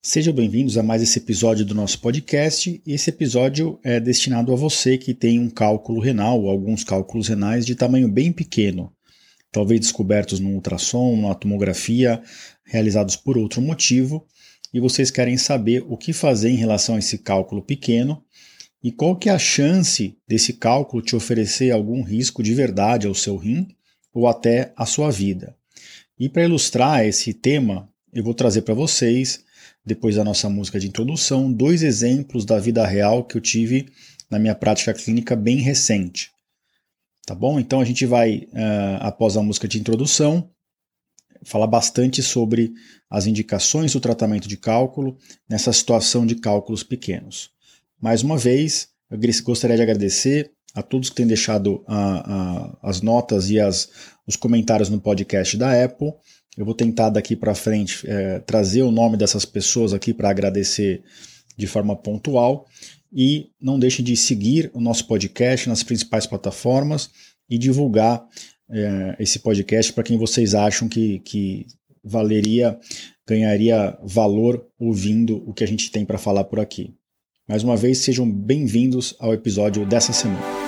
Sejam bem-vindos a mais esse episódio do nosso podcast. Esse episódio é destinado a você que tem um cálculo renal ou alguns cálculos renais de tamanho bem pequeno, talvez descobertos no ultrassom, na tomografia, realizados por outro motivo, e vocês querem saber o que fazer em relação a esse cálculo pequeno e qual que é a chance desse cálculo te oferecer algum risco de verdade ao seu rim ou até à sua vida. E para ilustrar esse tema, eu vou trazer para vocês depois da nossa música de introdução, dois exemplos da vida real que eu tive na minha prática clínica bem recente. Tá bom? Então a gente vai, uh, após a música de introdução, falar bastante sobre as indicações do tratamento de cálculo nessa situação de cálculos pequenos. Mais uma vez, eu gostaria de agradecer a todos que têm deixado as notas e as, os comentários no podcast da Apple. Eu vou tentar daqui para frente é, trazer o nome dessas pessoas aqui para agradecer de forma pontual. E não deixem de seguir o nosso podcast nas principais plataformas e divulgar é, esse podcast para quem vocês acham que, que valeria, ganharia valor ouvindo o que a gente tem para falar por aqui. Mais uma vez, sejam bem-vindos ao episódio dessa semana.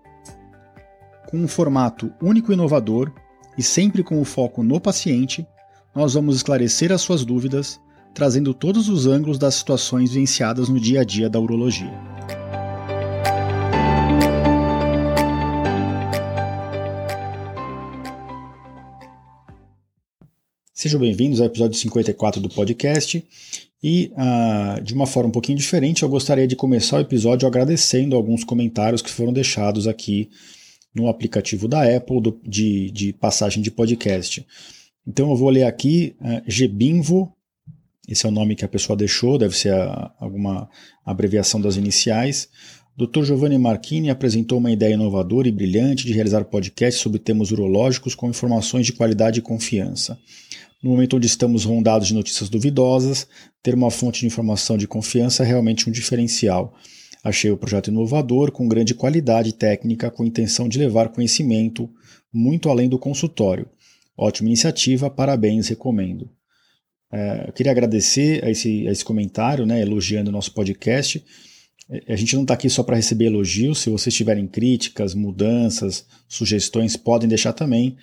com um formato único e inovador e sempre com o foco no paciente, nós vamos esclarecer as suas dúvidas, trazendo todos os ângulos das situações vivenciadas no dia a dia da urologia. Sejam bem-vindos ao episódio 54 do podcast. E uh, de uma forma um pouquinho diferente, eu gostaria de começar o episódio agradecendo alguns comentários que foram deixados aqui no aplicativo da Apple do, de, de passagem de podcast. Então eu vou ler aqui uh, Gebinvo, esse é o nome que a pessoa deixou, deve ser a, alguma abreviação das iniciais. Dr. Giovanni Marchini apresentou uma ideia inovadora e brilhante de realizar podcast sobre temas urológicos com informações de qualidade e confiança. No momento onde estamos rondados de notícias duvidosas, ter uma fonte de informação de confiança é realmente um diferencial. Achei o projeto inovador, com grande qualidade técnica, com intenção de levar conhecimento muito além do consultório. Ótima iniciativa, parabéns, recomendo. É, eu queria agradecer a esse, a esse comentário, né, elogiando o nosso podcast. É, a gente não está aqui só para receber elogios. Se vocês tiverem críticas, mudanças, sugestões, podem deixar também.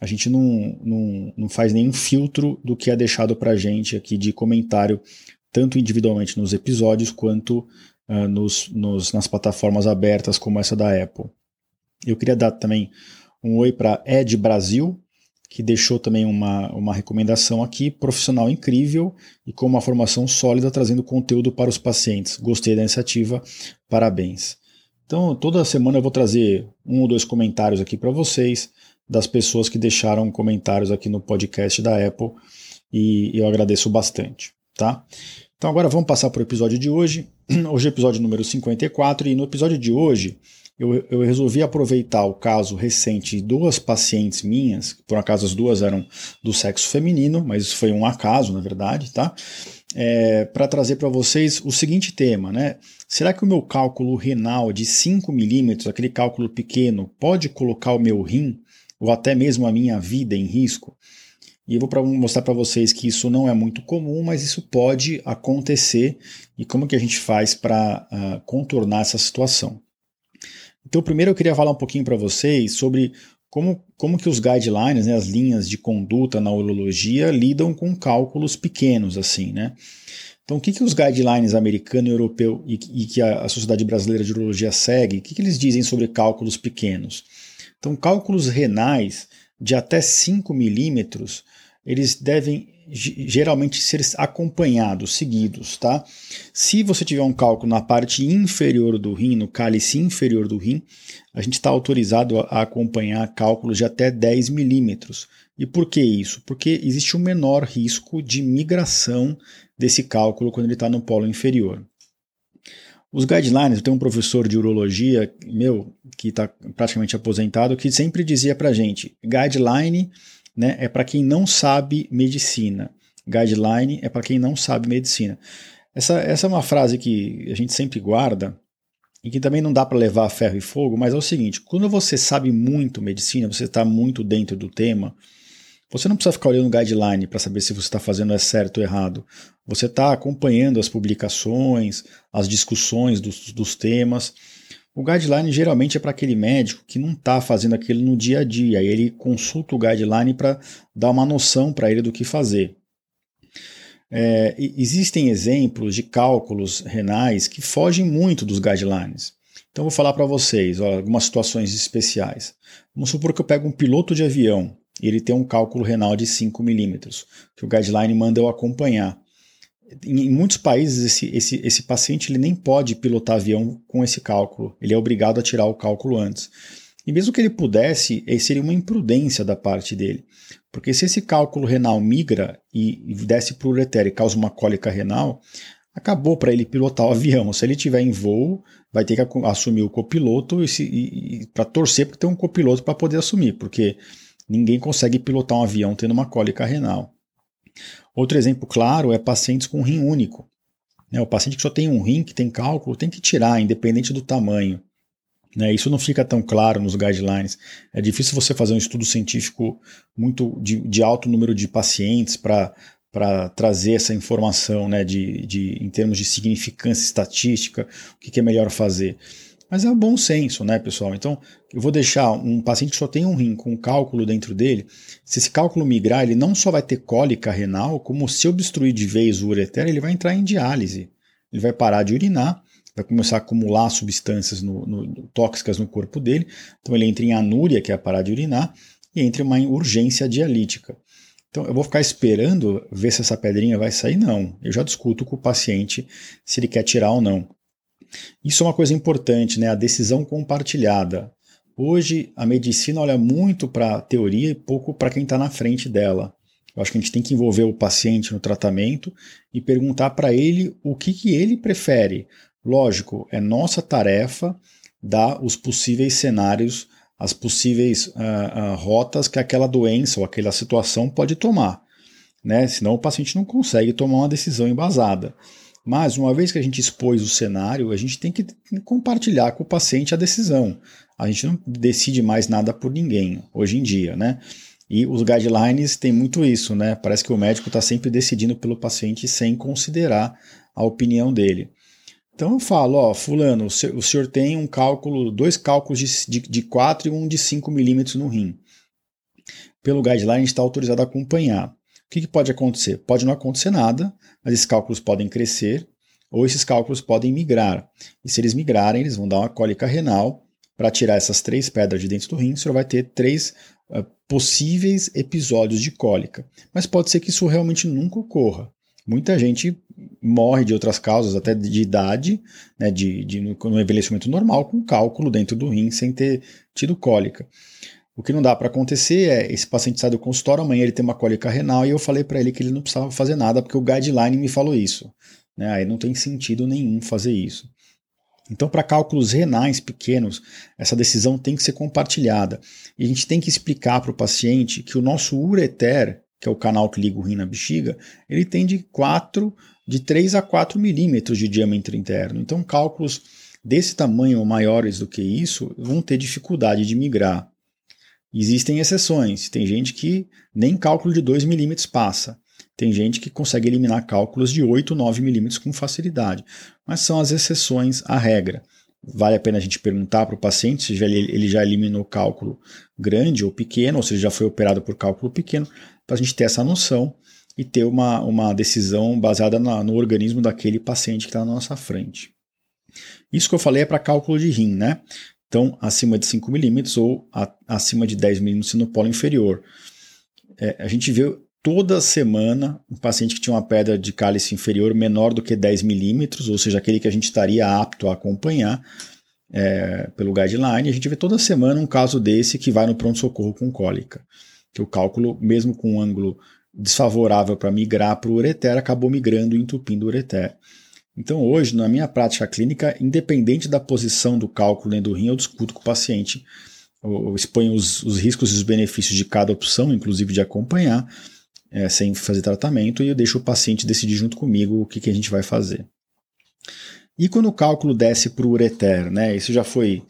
A gente não, não, não faz nenhum filtro do que é deixado para a gente aqui de comentário, tanto individualmente nos episódios quanto uh, nos, nos, nas plataformas abertas como essa da Apple. Eu queria dar também um oi para Ed Brasil, que deixou também uma, uma recomendação aqui, profissional incrível e com uma formação sólida trazendo conteúdo para os pacientes. Gostei da iniciativa, parabéns. Então, toda semana eu vou trazer um ou dois comentários aqui para vocês, das pessoas que deixaram comentários aqui no podcast da Apple, e eu agradeço bastante, tá? Então agora vamos passar para o episódio de hoje. Hoje é episódio número 54 e no episódio de hoje eu, eu, resolvi aproveitar o caso recente de duas pacientes minhas, por acaso as duas eram do sexo feminino, mas isso foi um acaso, na verdade, tá? É, para trazer para vocês o seguinte tema, né? Será que o meu cálculo renal de 5 milímetros, aquele cálculo pequeno, pode colocar o meu rim ou até mesmo a minha vida em risco? E eu vou pra mostrar para vocês que isso não é muito comum, mas isso pode acontecer e como que a gente faz para uh, ah, contornar essa situação. Então, primeiro eu queria falar um pouquinho para vocês sobre como, como que os guidelines, né, as linhas de conduta na urologia lidam com cálculos pequenos, assim, né? Então, o que, que os guidelines americano e europeu e, e que a, a, Sociedade Brasileira de Urologia segue, o que, que eles dizem sobre cálculos pequenos? Então, cálculos renais de até 5 milímetros eles devem geralmente ser acompanhados, seguidos, tá? Se você tiver um cálculo na parte inferior do rim, no cálice inferior do rim, a gente está autorizado a acompanhar cálculos de até 10 milímetros. E por que isso? Porque existe um menor risco de migração desse cálculo quando ele está no polo inferior. Os guidelines, eu tenho um professor de urologia, meu, que está praticamente aposentado, que sempre dizia para gente, guideline né, é para quem não sabe medicina. Guideline é para quem não sabe medicina. Essa, essa é uma frase que a gente sempre guarda e que também não dá para levar a ferro e fogo, mas é o seguinte: quando você sabe muito medicina, você está muito dentro do tema, você não precisa ficar olhando guideline para saber se você está fazendo é certo ou errado. Você está acompanhando as publicações, as discussões dos, dos temas. O guideline geralmente é para aquele médico que não está fazendo aquilo no dia a dia, e ele consulta o guideline para dar uma noção para ele do que fazer. É, existem exemplos de cálculos renais que fogem muito dos guidelines. Então vou falar para vocês ó, algumas situações especiais. Vamos supor que eu pego um piloto de avião e ele tem um cálculo renal de 5 milímetros, que o guideline manda eu acompanhar. Em muitos países, esse, esse, esse paciente ele nem pode pilotar avião com esse cálculo, ele é obrigado a tirar o cálculo antes. E mesmo que ele pudesse, seria uma imprudência da parte dele. Porque se esse cálculo renal migra e, desce para o ureter e causa uma cólica renal, acabou para ele pilotar o avião. Se ele estiver em voo, vai ter que assumir o copiloto e, e, e para torcer para ter um copiloto para poder assumir, porque ninguém consegue pilotar um avião tendo uma cólica renal. Outro exemplo claro é pacientes com rim único. Né, o paciente que só tem um rim, que tem cálculo, tem que tirar, independente do tamanho. Né, isso não fica tão claro nos guidelines. É difícil você fazer um estudo científico muito de, de alto número de pacientes para para trazer essa informação né, de, de, em termos de significância estatística, o que, que é melhor fazer. Mas é o bom senso, né, pessoal? Então, eu vou deixar um paciente que só tem um rim com um cálculo dentro dele. Se esse cálculo migrar, ele não só vai ter cólica renal, como se obstruir de vez o ureter, ele vai entrar em diálise. Ele vai parar de urinar, vai começar a acumular substâncias no, no, tóxicas no corpo dele. Então, ele entra em anúria, que é parar de urinar, e entra em uma urgência dialítica. Então, eu vou ficar esperando ver se essa pedrinha vai sair? Não. Eu já discuto com o paciente se ele quer tirar ou não. Isso é uma coisa importante, né? A decisão compartilhada. Hoje a medicina olha muito para a teoria e pouco para quem está na frente dela. Eu acho que a gente tem que envolver o paciente no tratamento e perguntar para ele o que, que ele prefere. Lógico, é nossa tarefa dar os possíveis cenários, as possíveis uh, uh, rotas que aquela doença ou aquela situação pode tomar. Né? Senão o paciente não consegue tomar uma decisão embasada. Mas, uma vez que a gente expôs o cenário, a gente tem que compartilhar com o paciente a decisão. A gente não decide mais nada por ninguém, hoje em dia, né? E os guidelines têm muito isso, né? Parece que o médico está sempre decidindo pelo paciente sem considerar a opinião dele. Então eu falo, ó, fulano, o senhor tem um cálculo, dois cálculos de, de, de 4 e um de 5 milímetros no rim. Pelo guideline, está autorizado a acompanhar. O que, que pode acontecer? Pode não acontecer nada, mas esses cálculos podem crescer ou esses cálculos podem migrar. E se eles migrarem, eles vão dar uma cólica renal. Para tirar essas três pedras de dentro do rim, o senhor vai ter três uh, possíveis episódios de cólica. Mas pode ser que isso realmente nunca ocorra. Muita gente morre de outras causas, até de idade, né, de, de, no envelhecimento normal, com cálculo dentro do rim sem ter tido cólica. O que não dá para acontecer é esse paciente sai do consultório, amanhã ele tem uma cólica renal e eu falei para ele que ele não precisava fazer nada porque o guideline me falou isso. Né? Aí não tem sentido nenhum fazer isso. Então, para cálculos renais pequenos, essa decisão tem que ser compartilhada. E a gente tem que explicar para o paciente que o nosso ureter, que é o canal que liga o rim na bexiga, ele tem de 4, de 3 a 4 milímetros de diâmetro interno. Então, cálculos desse tamanho ou maiores do que isso vão ter dificuldade de migrar. Existem exceções. Tem gente que nem cálculo de 2 milímetros passa. Tem gente que consegue eliminar cálculos de 8, 9 milímetros com facilidade. Mas são as exceções à regra. Vale a pena a gente perguntar para o paciente se ele já eliminou cálculo grande ou pequeno, ou se ele já foi operado por cálculo pequeno, para a gente ter essa noção e ter uma, uma decisão baseada na, no organismo daquele paciente que está na nossa frente. Isso que eu falei é para cálculo de rim, né? Então, acima de 5 milímetros ou a, acima de 10 milímetros no polo inferior. É, a gente vê toda semana um paciente que tinha uma pedra de cálice inferior menor do que 10 milímetros, ou seja, aquele que a gente estaria apto a acompanhar é, pelo guideline. A gente vê toda semana um caso desse que vai no pronto-socorro com cólica. Que o cálculo, mesmo com um ângulo desfavorável para migrar para o ureter, acabou migrando e entupindo o ureter. Então, hoje, na minha prática clínica, independente da posição do cálculo dentro do rim, eu discuto com o paciente, eu exponho os, os riscos e os benefícios de cada opção, inclusive de acompanhar, é, sem fazer tratamento, e eu deixo o paciente decidir junto comigo o que, que a gente vai fazer. E quando o cálculo desce para o ureter, né? Isso já foi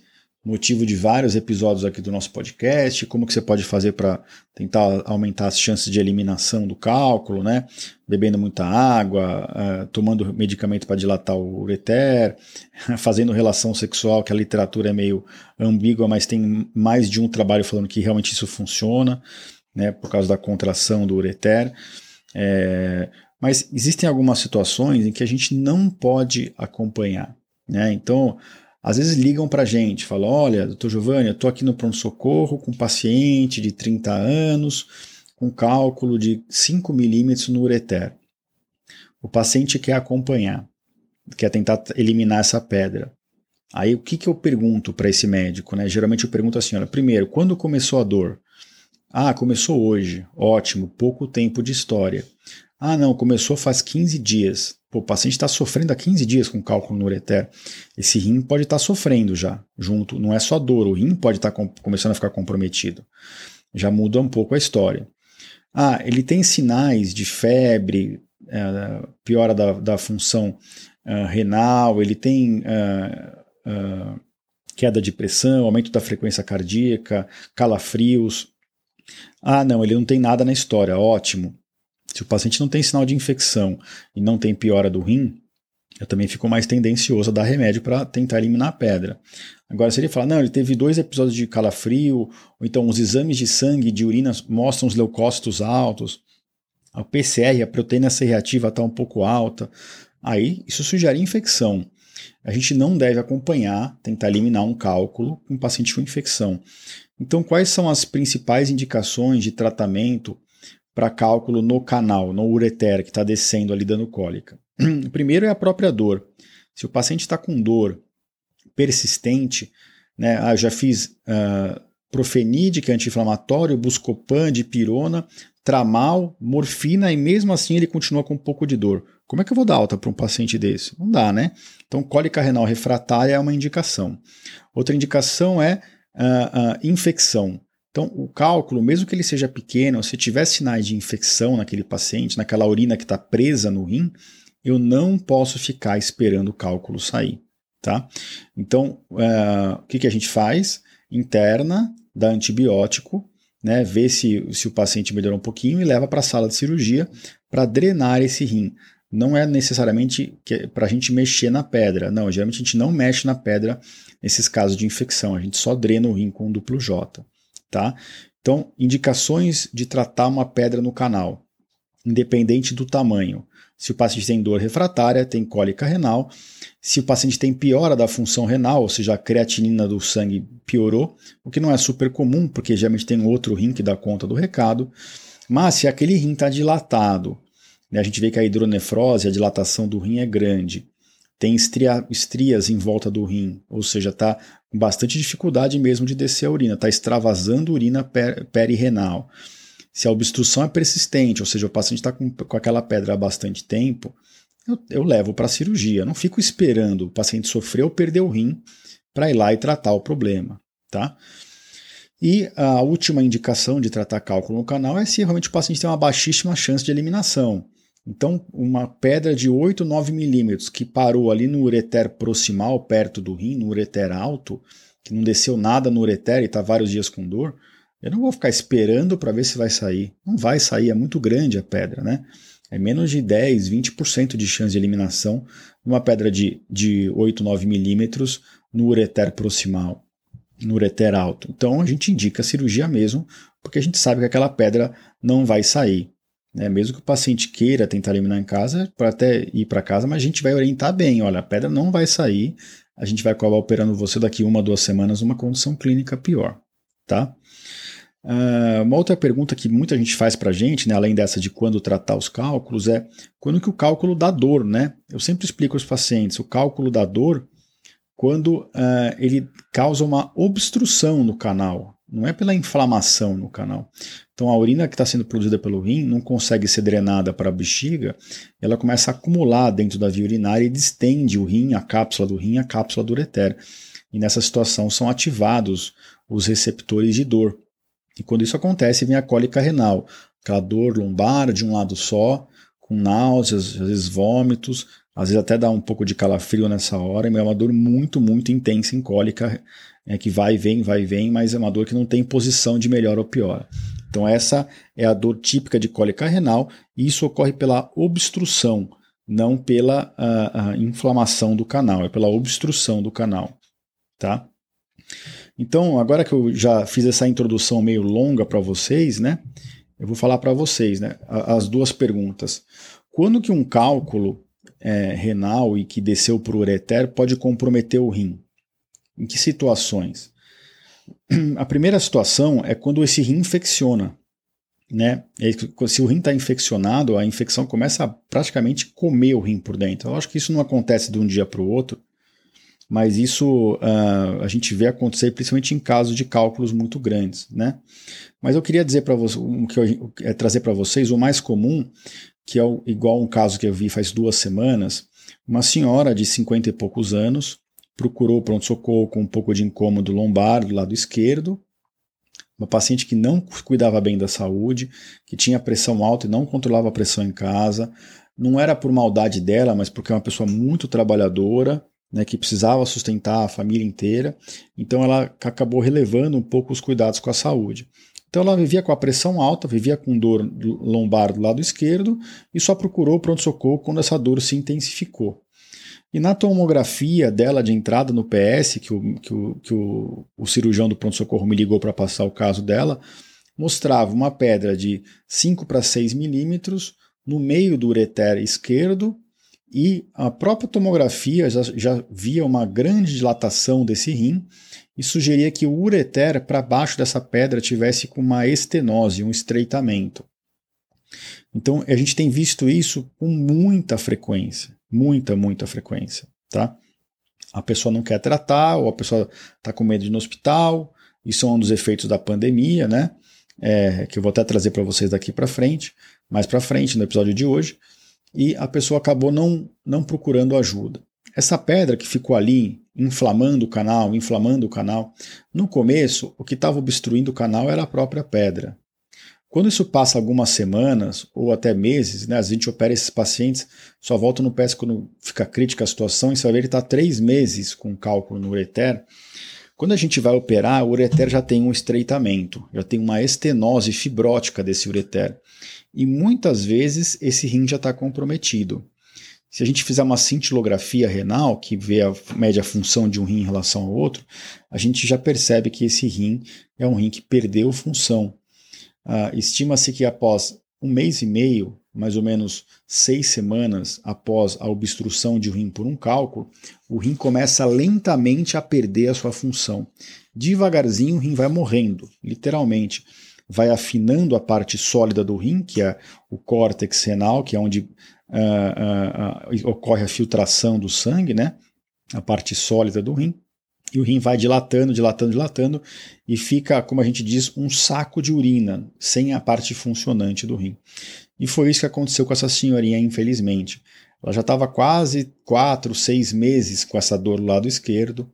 motivo de vários episódios aqui do nosso podcast, como que você pode fazer para tentar aumentar as chances de eliminação do cálculo, né? Bebendo muita água, uh, tomando medicamento para dilatar o ureter, fazendo relação sexual, que a literatura é meio ambígua, mas tem mais de um trabalho falando que realmente isso funciona, né? Por causa da contração do ureter. É, mas existem algumas situações em que a gente não pode acompanhar, né? Então, às vezes ligam para a gente, falam: olha, doutor Giovanni, eu estou aqui no pronto-socorro com um paciente de 30 anos, com cálculo de 5 milímetros no ureter. O paciente quer acompanhar, quer tentar eliminar essa pedra. Aí o que, que eu pergunto para esse médico? Né? Geralmente eu pergunto assim: olha, primeiro, quando começou a dor? Ah, começou hoje. Ótimo, pouco tempo de história. Ah, não, começou faz 15 dias. Pô, o paciente está sofrendo há 15 dias com cálculo no ureter. Esse rim pode estar tá sofrendo já, junto. Não é só dor, o rim pode estar tá começando a ficar comprometido. Já muda um pouco a história. Ah, ele tem sinais de febre, é, piora da, da função uh, renal, ele tem uh, queda de pressão, aumento da frequência cardíaca, calafrios. Ah, não, ele não tem nada na história, ótimo. Se o paciente não tem sinal de infecção e não tem piora do rim, eu também fico mais tendencioso a dar remédio para tentar eliminar a pedra. Agora, se ele falar, não, ele teve dois episódios de calafrio, ou então os exames de sangue, de urina mostram os leucócitos altos, a PCR, a proteína C reativa está um pouco alta, aí isso sugere infecção. A gente não deve acompanhar, tentar eliminar um cálculo com um paciente com infecção. Então, quais são as principais indicações de tratamento para cálculo no canal, no ureter, que está descendo ali dando cólica. Primeiro é a própria dor. Se o paciente está com dor persistente, né, ah, já fiz uh, profenide, que é anti-inflamatório, buscopan, dipirona, tramal, morfina, e mesmo assim ele continua com um pouco de dor. Como é que eu vou dar alta para um paciente desse? Não dá, né? Então, cólica renal refratária é uma indicação. Outra indicação é uh, uh, infecção. Então, o cálculo, mesmo que ele seja pequeno, se tiver sinais de infecção naquele paciente, naquela urina que está presa no rim, eu não posso ficar esperando o cálculo sair. Tá? Então, uh, o que, que a gente faz? Interna, dá antibiótico, né, vê se, se o paciente melhorou um pouquinho e leva para a sala de cirurgia para drenar esse rim. Não é necessariamente para a gente mexer na pedra. Não, geralmente a gente não mexe na pedra nesses casos de infecção. A gente só drena o rim com duplo J tá? Então, indicações de tratar uma pedra no canal, independente do tamanho. Se o paciente tem dor refratária, tem cólica renal. Se o paciente tem piora da função renal, ou seja, a creatinina do sangue piorou, o que não é super comum, porque geralmente tem outro rim que dá conta do recado. Mas se aquele rim está dilatado, né, a gente vê que a hidronefrose, a dilatação do rim é grande, tem estria, estrias em volta do rim, ou seja, está bastante dificuldade mesmo de descer a urina, está extravasando urina per, perirenal. Se a obstrução é persistente, ou seja, o paciente está com, com aquela pedra há bastante tempo, eu, eu levo para a cirurgia. Não fico esperando o paciente sofrer ou perder o rim para ir lá e tratar o problema. Tá? E a última indicação de tratar cálculo no canal é se realmente o paciente tem uma baixíssima chance de eliminação. Então, uma pedra de 8, 9 milímetros que parou ali no ureter proximal, perto do rim, no ureter alto, que não desceu nada no ureter e está vários dias com dor, eu não vou ficar esperando para ver se vai sair. Não vai sair, é muito grande a pedra, né? É menos de 10, 20% de chance de eliminação numa pedra de, de 8, 9 milímetros no ureter proximal, no ureter alto. Então a gente indica a cirurgia mesmo, porque a gente sabe que aquela pedra não vai sair. Né? Mesmo que o paciente queira tentar eliminar em casa, para até ir para casa, mas a gente vai orientar bem. Olha, a pedra não vai sair, a gente vai acabar operando você daqui uma, duas semanas numa condição clínica pior. Tá? Uh, uma outra pergunta que muita gente faz para a gente, né, além dessa de quando tratar os cálculos, é quando que o cálculo dá dor, né? Eu sempre explico aos pacientes, o cálculo da dor quando uh, ele causa uma obstrução no canal, não é pela inflamação no canal. Então a urina que está sendo produzida pelo rim não consegue ser drenada para a bexiga, ela começa a acumular dentro da via urinária e distende o rim, a cápsula do rim, a cápsula do ureter. E nessa situação são ativados os receptores de dor. E quando isso acontece, vem a cólica renal, aquela dor lombar de um lado só, com náuseas, às vezes vômitos, às vezes até dá um pouco de calafrio nessa hora, mas é uma dor muito, muito intensa em cólica, é, que vai e vem, vai e vem, mas é uma dor que não tem posição de melhor ou pior. Então essa é a dor típica de cólica renal e isso ocorre pela obstrução, não pela a, a inflamação do canal, é pela obstrução do canal, tá? Então, agora que eu já fiz essa introdução meio longa para vocês, né? Eu vou falar para vocês, né? As duas perguntas. Quando que um cálculo é, renal e que desceu para o ureter pode comprometer o rim? Em que situações? A primeira situação é quando esse rim infecciona. Né? Se o rim está infeccionado, a infecção começa a praticamente comer o rim por dentro. Eu acho que isso não acontece de um dia para o outro, mas isso uh, a gente vê acontecer principalmente em casos de cálculos muito grandes. Né? Mas eu queria dizer para vocês, é trazer para vocês o mais comum que é o, igual um caso que eu vi faz duas semanas, uma senhora de 50 e poucos anos procurou pronto-socorro com um pouco de incômodo lombar do lado esquerdo, uma paciente que não cuidava bem da saúde, que tinha pressão alta e não controlava a pressão em casa, não era por maldade dela, mas porque é uma pessoa muito trabalhadora, né, que precisava sustentar a família inteira, então ela acabou relevando um pouco os cuidados com a saúde. Então ela vivia com a pressão alta, vivia com dor lombar do lado esquerdo e só procurou pronto-socorro quando essa dor se intensificou. E na tomografia dela de entrada no PS, que o, que o, que o, o cirurgião do pronto-socorro me ligou para passar o caso dela, mostrava uma pedra de 5 para 6 milímetros no meio do ureter esquerdo e a própria tomografia já, já via uma grande dilatação desse rim e sugeria que o ureter para baixo dessa pedra tivesse com uma estenose, um estreitamento. Então a gente tem visto isso com muita frequência, muita, muita frequência, tá? A pessoa não quer tratar, ou a pessoa está com medo de ir no hospital, isso é um dos efeitos da pandemia, né? É, que eu vou até trazer para vocês daqui para frente, mais para frente no episódio de hoje, e a pessoa acabou não, não procurando ajuda. Essa pedra que ficou ali inflamando o canal, inflamando o canal, no começo o que estava obstruindo o canal era a própria pedra. Quando isso passa algumas semanas ou até meses, né, a gente opera esses pacientes, só volta no PS quando fica crítica a situação e você vai ver ele está três meses com cálculo no ureter. Quando a gente vai operar, o ureter já tem um estreitamento, já tem uma estenose fibrótica desse ureter. E muitas vezes esse rim já está comprometido. Se a gente fizer uma cintilografia renal, que vê a média função de um rim em relação ao outro, a gente já percebe que esse rim é um rim que perdeu função. Uh, Estima-se que após um mês e meio, mais ou menos seis semanas após a obstrução de rim por um cálculo, o rim começa lentamente a perder a sua função. Devagarzinho o rim vai morrendo, literalmente. Vai afinando a parte sólida do rim, que é o córtex renal, que é onde uh, uh, ocorre a filtração do sangue, né? A parte sólida do rim. E o rim vai dilatando, dilatando, dilatando e fica, como a gente diz, um saco de urina, sem a parte funcionante do rim. E foi isso que aconteceu com essa senhorinha, infelizmente. Ela já estava quase quatro, seis meses com essa dor do lado esquerdo.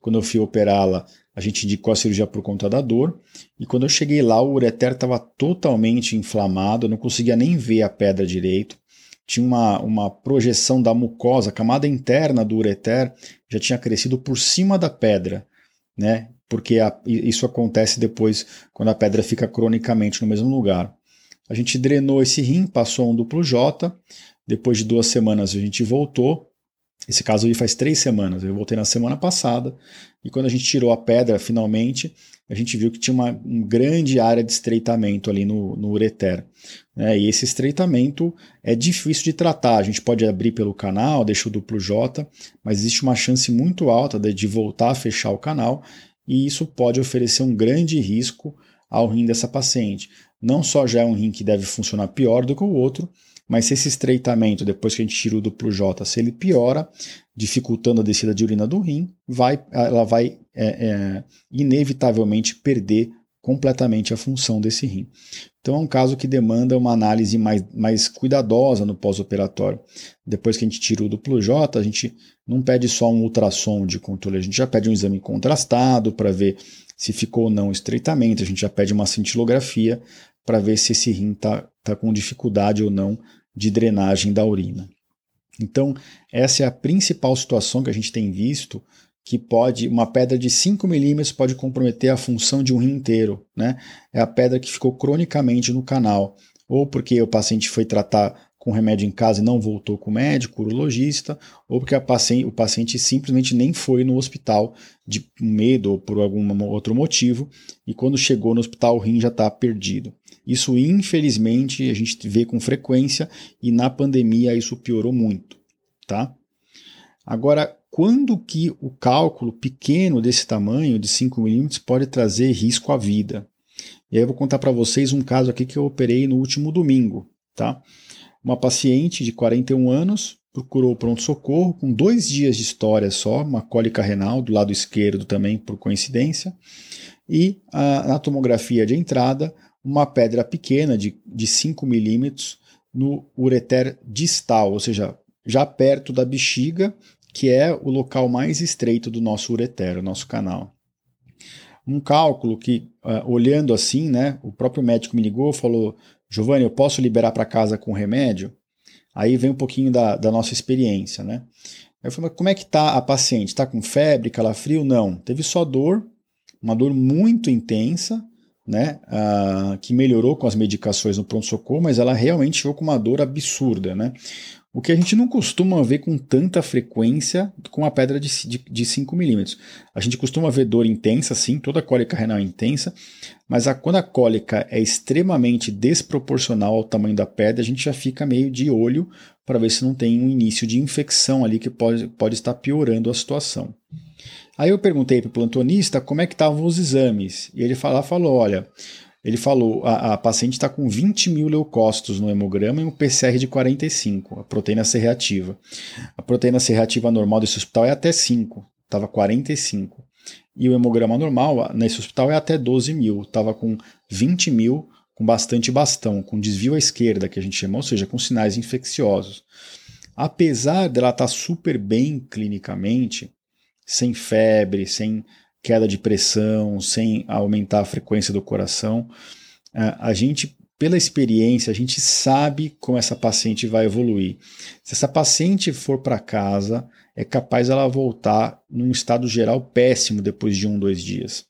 Quando eu fui operá-la, a gente indicou a cirurgia por conta da dor. E quando eu cheguei lá, o ureter estava totalmente inflamado, eu não conseguia nem ver a pedra direito tinha uma, uma projeção da mucosa, a camada interna do ureter já tinha crescido por cima da pedra, né? Porque a, isso acontece depois quando a pedra fica cronicamente no mesmo lugar. A gente drenou esse rim, passou um duplo J, depois de duas semanas a gente voltou. Esse caso aí faz três semanas, eu voltei na semana passada, e quando a gente tirou a pedra finalmente, a gente viu que tinha uma, grande área de estreitamento ali no, no ureter. Né? E esse estreitamento é difícil de tratar. A gente pode abrir pelo canal, deixa o duplo J, mas existe uma chance muito alta de, de voltar a fechar o canal, e isso pode oferecer um grande risco ao rim dessa paciente. Não só já é um rim que deve funcionar pior do que o outro, mas se esse estreitamento, depois que a gente tira o duplo J, se ele piora, dificultando a descida de urina do rim, vai, ela vai é, é, inevitavelmente perder completamente a função desse rim. Então é um caso que demanda uma análise mais, mais cuidadosa no pós-operatório. Depois que a gente tira o duplo J, a gente não pede só um ultrassom de controle, a gente já pede um exame contrastado para ver se ficou ou não estreitamento, a gente já pede uma cintilografia para ver se esse rim está tá com dificuldade ou não de drenagem da urina. Então, essa é a principal situação que a gente tem visto que pode, uma pedra de 5 milímetros pode comprometer a função de um rim inteiro, né? É a pedra que ficou cronicamente no canal, ou porque o paciente foi tratar com remédio em casa e não voltou com o médico, urologista, ou porque paciente, o paciente simplesmente nem foi no hospital de medo ou por algum outro motivo, e quando chegou no hospital o rim já está perdido. Isso, infelizmente, a gente vê com frequência e na pandemia isso piorou muito, tá? Agora, quando que o cálculo pequeno desse tamanho, de 5 milímetros, pode trazer risco à vida? E aí eu vou contar para vocês um caso aqui que eu operei no último domingo, tá? Uma paciente de 41 anos procurou o pronto-socorro com dois dias de história só, uma cólica renal do lado esquerdo também, por coincidência, e a, na tomografia de entrada, uma pedra pequena de, de 5 milímetros no ureter distal, ou seja, já perto da bexiga, que é o local mais estreito do nosso ureter, o nosso canal. Um cálculo que, uh, olhando assim, né, o próprio médico me ligou e falou: Giovanni, eu posso liberar para casa com remédio? Aí vem um pouquinho da, da nossa experiência, né? Eu falei, mas como é que está a paciente? Está com febre, calafrio? Não. Teve só dor, uma dor muito intensa, né, que melhorou com as medicações no pronto-socorro, mas ela realmente ficou com uma dor absurda, né? O que a gente não costuma ver com tanta frequência com a pedra de, de, de 5 milímetros. A gente costuma ver dor intensa, sim, toda cólica renal é intensa, mas a, quando a cólica é extremamente desproporcional ao tamanho da pedra, a gente já fica meio de olho para ver se não tem um início de infecção ali que pode, pode estar piorando a situação. Aí eu perguntei para o plantonista como é que estavam os exames. E ele falou, falou olha, ele falou, a, a paciente está com 20 mil leucócitos no hemograma e um PCR de 45, a proteína C reativa. A proteína C reativa normal desse hospital é até 5, estava 45. E o hemograma normal nesse hospital é até 12 mil, estava com 20 mil, com bastante bastão, com desvio à esquerda, que a gente chama, ou seja, com sinais infecciosos. Apesar dela estar tá super bem clinicamente, sem febre, sem queda de pressão, sem aumentar a frequência do coração. A gente, pela experiência, a gente sabe como essa paciente vai evoluir. Se essa paciente for para casa, é capaz ela voltar num estado geral péssimo depois de um, dois dias.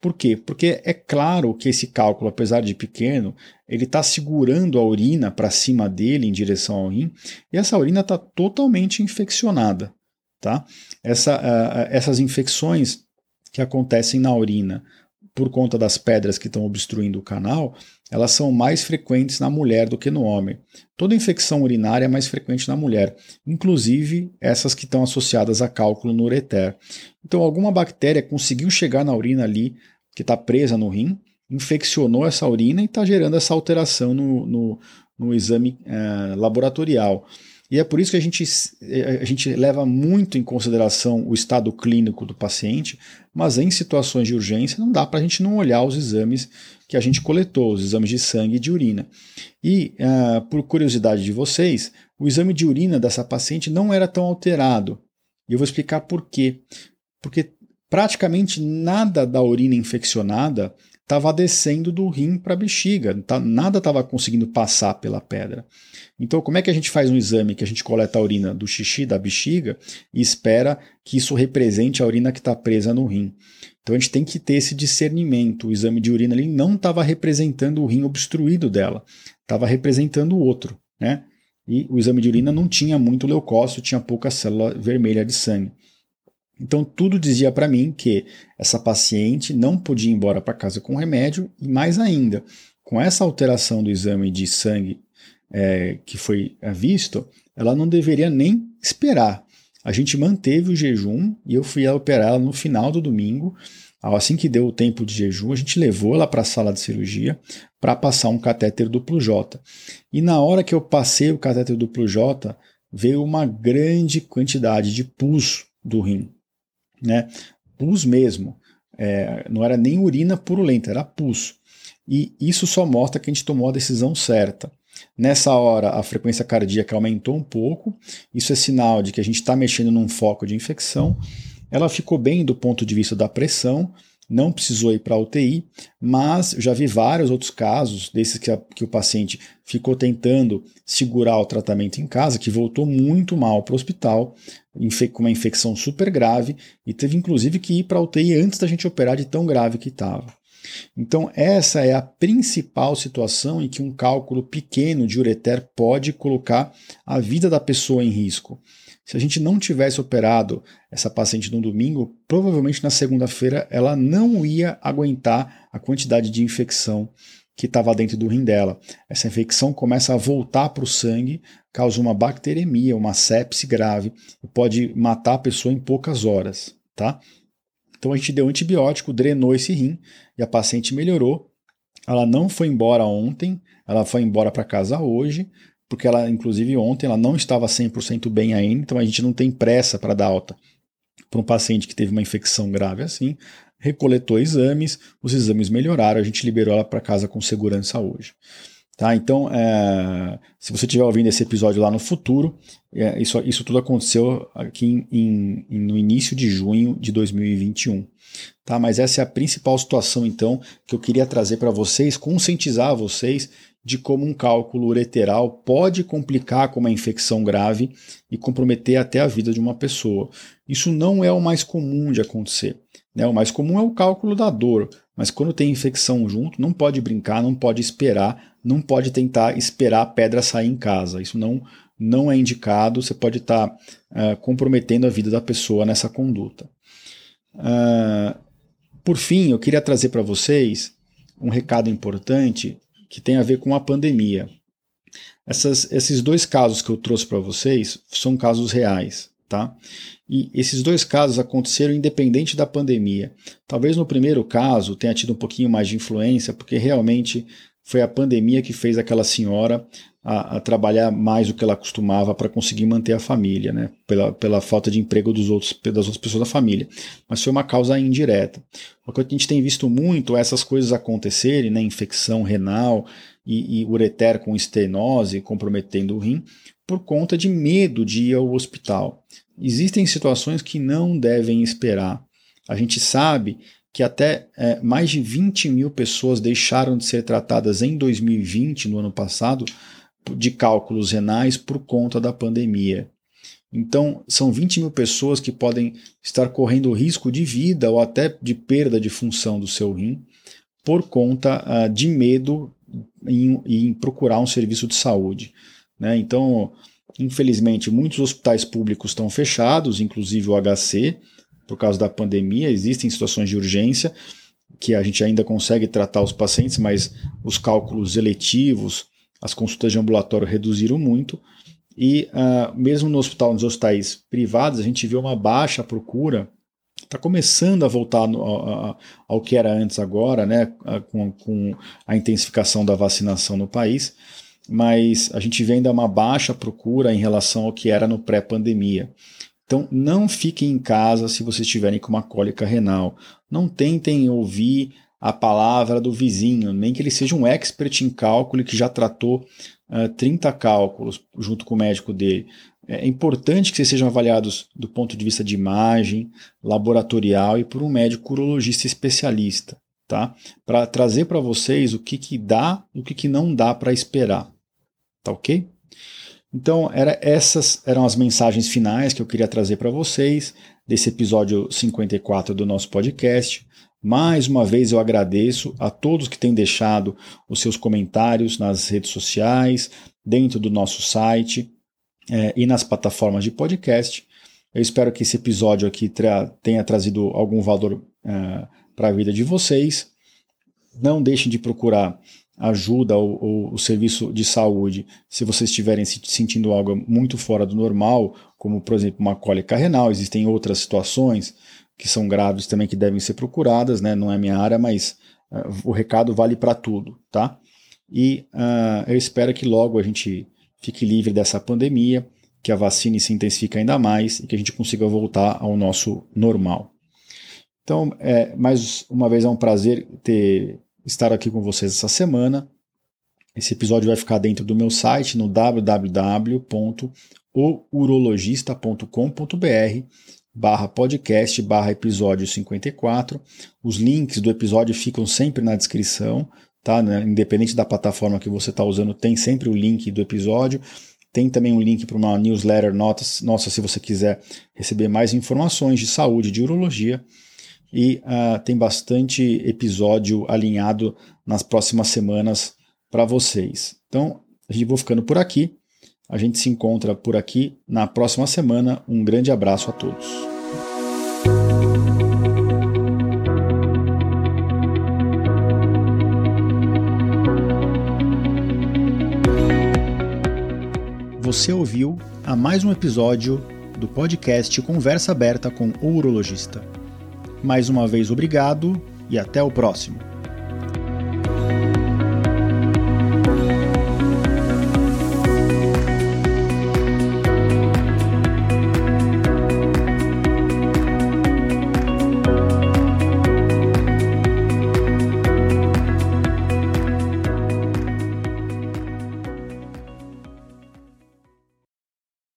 Por quê? Porque é claro que esse cálculo, apesar de pequeno, ele está segurando a urina para cima dele em direção ao rim e essa urina está totalmente infeccionada. Tá? Essa, uh, essas infecções que acontecem na urina por conta das pedras que estão obstruindo o canal, elas são mais frequentes na mulher do que no homem. Toda infecção urinária é mais frequente na mulher, inclusive essas que estão associadas a cálculo no ureter. Então, alguma bactéria conseguiu chegar na urina ali, que está presa no rim, infeccionou essa urina e está gerando essa alteração no, no, no exame uh, laboratorial. E é por isso que a gente, eh, a gente leva muito em consideração o estado clínico do paciente, mas em situações de urgência não dá para a gente não olhar os exames que a gente coletou, os exames de sangue e de urina. E, uh, por curiosidade de vocês, o exame de urina dessa paciente não era tão alterado. E eu vou explicar por quê. Porque praticamente nada da urina infeccionada estava descendo do rim para a bexiga, tá, nada estava conseguindo passar pela pedra. Então, como é que a gente faz um exame que a gente coleta a urina do xixi, da bexiga, e espera que isso represente a urina que está presa no rim? Então, a gente tem que ter esse discernimento. O exame de urina ali não estava representando o rim obstruído dela, estava representando o outro, né? E o exame de urina não tinha muito leucócito, tinha pouca célula vermelha de sangue. Então tudo dizia para mim que essa paciente não podia ir embora para casa com remédio e mais ainda, com essa alteração do exame de sangue é, que foi é, visto, ela não deveria nem esperar. A gente manteve o jejum e eu fui operar ela no final do domingo. Assim que deu o tempo de jejum, a gente levou ela para a sala de cirurgia para passar um catéter duplo J. E na hora que eu passei o catéter duplo J, veio uma grande quantidade de pus do rim, né? Pus mesmo. É, não era nem urina purulenta, era pus. E isso só mostra que a gente tomou a decisão certa. Nessa hora, a frequência cardíaca aumentou um pouco, isso é sinal de que a gente está mexendo num foco de infecção. Ela ficou bem do ponto de vista da pressão, não precisou ir para a UTI, mas já vi vários outros casos desses que, a, que o paciente ficou tentando segurar o tratamento em casa, que voltou muito mal para o hospital, com uma infecção super grave, e teve inclusive que ir para a UTI antes da gente operar de tão grave que estava. Então, essa é a principal situação em que um cálculo pequeno de ureter pode colocar a vida da pessoa em risco. Se a gente não tivesse operado essa paciente no domingo, provavelmente na segunda-feira ela não ia aguentar a quantidade de infecção que estava dentro do rim dela. Essa infecção começa a voltar para o sangue, causa uma bacteremia, uma sepse grave e pode matar a pessoa em poucas horas, tá? Então a gente deu antibiótico, drenou esse rim e a paciente melhorou. Ela não foi embora ontem, ela foi embora para casa hoje, porque ela, inclusive ontem, ela não estava 100% bem ainda, então a gente não tem pressa para dar alta para um paciente que teve uma infecção grave assim. Recoletou exames, os exames melhoraram, a gente liberou ela para casa com segurança hoje. Tá? Então, é, se você estiver ouvindo esse episódio lá no futuro, é, isso, isso tudo aconteceu aqui em, em, no início de junho de 2021. Tá? Mas essa é a principal situação, então, que eu queria trazer para vocês, conscientizar vocês de como um cálculo ureteral pode complicar com uma infecção grave e comprometer até a vida de uma pessoa. Isso não é o mais comum de acontecer. Né? O mais comum é o cálculo da dor, mas quando tem infecção junto, não pode brincar, não pode esperar, não pode tentar esperar a pedra sair em casa. Isso não, não é indicado, você pode estar tá, uh, comprometendo a vida da pessoa nessa conduta. Uh, por fim, eu queria trazer para vocês um recado importante que tem a ver com a pandemia. Essas, esses dois casos que eu trouxe para vocês são casos reais, tá? E esses dois casos aconteceram independente da pandemia. Talvez no primeiro caso tenha tido um pouquinho mais de influência, porque realmente foi a pandemia que fez aquela senhora a, a trabalhar mais do que ela costumava para conseguir manter a família, né? pela, pela falta de emprego dos outros, das outras pessoas da família. Mas foi uma causa indireta. O que a gente tem visto muito é essas coisas acontecerem, né? infecção renal e, e ureter com estenose comprometendo o rim, por conta de medo de ir ao hospital. Existem situações que não devem esperar. A gente sabe que até é, mais de 20 mil pessoas deixaram de ser tratadas em 2020, no ano passado, de cálculos renais por conta da pandemia. Então, são 20 mil pessoas que podem estar correndo risco de vida ou até de perda de função do seu rim por conta uh, de medo em, em, procurar um serviço de saúde. Né? Então, infelizmente, muitos hospitais públicos estão fechados, inclusive o HC, por causa da pandemia. Existem situações de urgência que a gente ainda consegue tratar os pacientes, mas os cálculos eletivos, as consultas de ambulatório reduziram muito. E uh, mesmo no hospital, nos hospitais privados, a gente vê uma baixa procura. Está começando a voltar no, ao, ao que era antes agora, né, com, com a intensificação da vacinação no país, mas a gente vê ainda uma baixa procura em relação ao que era no pré-pandemia. Então, não fiquem em casa se vocês estiverem com uma cólica renal. Não tentem ouvir a palavra do vizinho, nem que ele seja um expert em cálculo que já tratou uh, 30 cálculos junto com o médico dele. É importante que vocês sejam avaliados do ponto de vista de imagem, laboratorial e por um médico urologista especialista, tá? Para trazer para vocês o que, que dá e o que, que não dá para esperar. Tá ok? Então, era, essas eram as mensagens finais que eu queria trazer para vocês desse episódio 54 do nosso podcast. Mais uma vez eu agradeço a todos que têm deixado os seus comentários nas redes sociais, dentro do nosso site é, e nas plataformas de podcast. Eu espero que esse episódio aqui tra tenha trazido algum valor é, para a vida de vocês. Não deixem de procurar ajuda ou, ou, o serviço de saúde se vocês estiverem se sentindo algo muito fora do normal, como por exemplo uma cólica renal, existem outras situações que são graves também que devem ser procuradas, né? Não é minha área, mas uh, o recado vale para tudo, tá? E uh, eu espero que logo a gente fique livre dessa pandemia, que a vacina se intensifique ainda mais e que a gente consiga voltar ao nosso normal. Então, é, mais uma vez é um prazer ter estar aqui com vocês essa semana. Esse episódio vai ficar dentro do meu site no www.ourologista.com.br barra podcast barra episódio 54. Os links do episódio ficam sempre na descrição, tá? Né? Independente da plataforma que você está usando, tem sempre o link do episódio. Tem também um link para uma newsletter nossa, nossa, se você quiser receber mais informações de saúde, de urologia e uh, tem bastante episódio alinhado nas próximas semanas para vocês. Então, a gente vou ficando por aqui. A gente se encontra por aqui na próxima semana. Um grande abraço a todos. Você ouviu a mais um episódio do podcast Conversa Aberta com o Urologista. Mais uma vez, obrigado e até o próximo.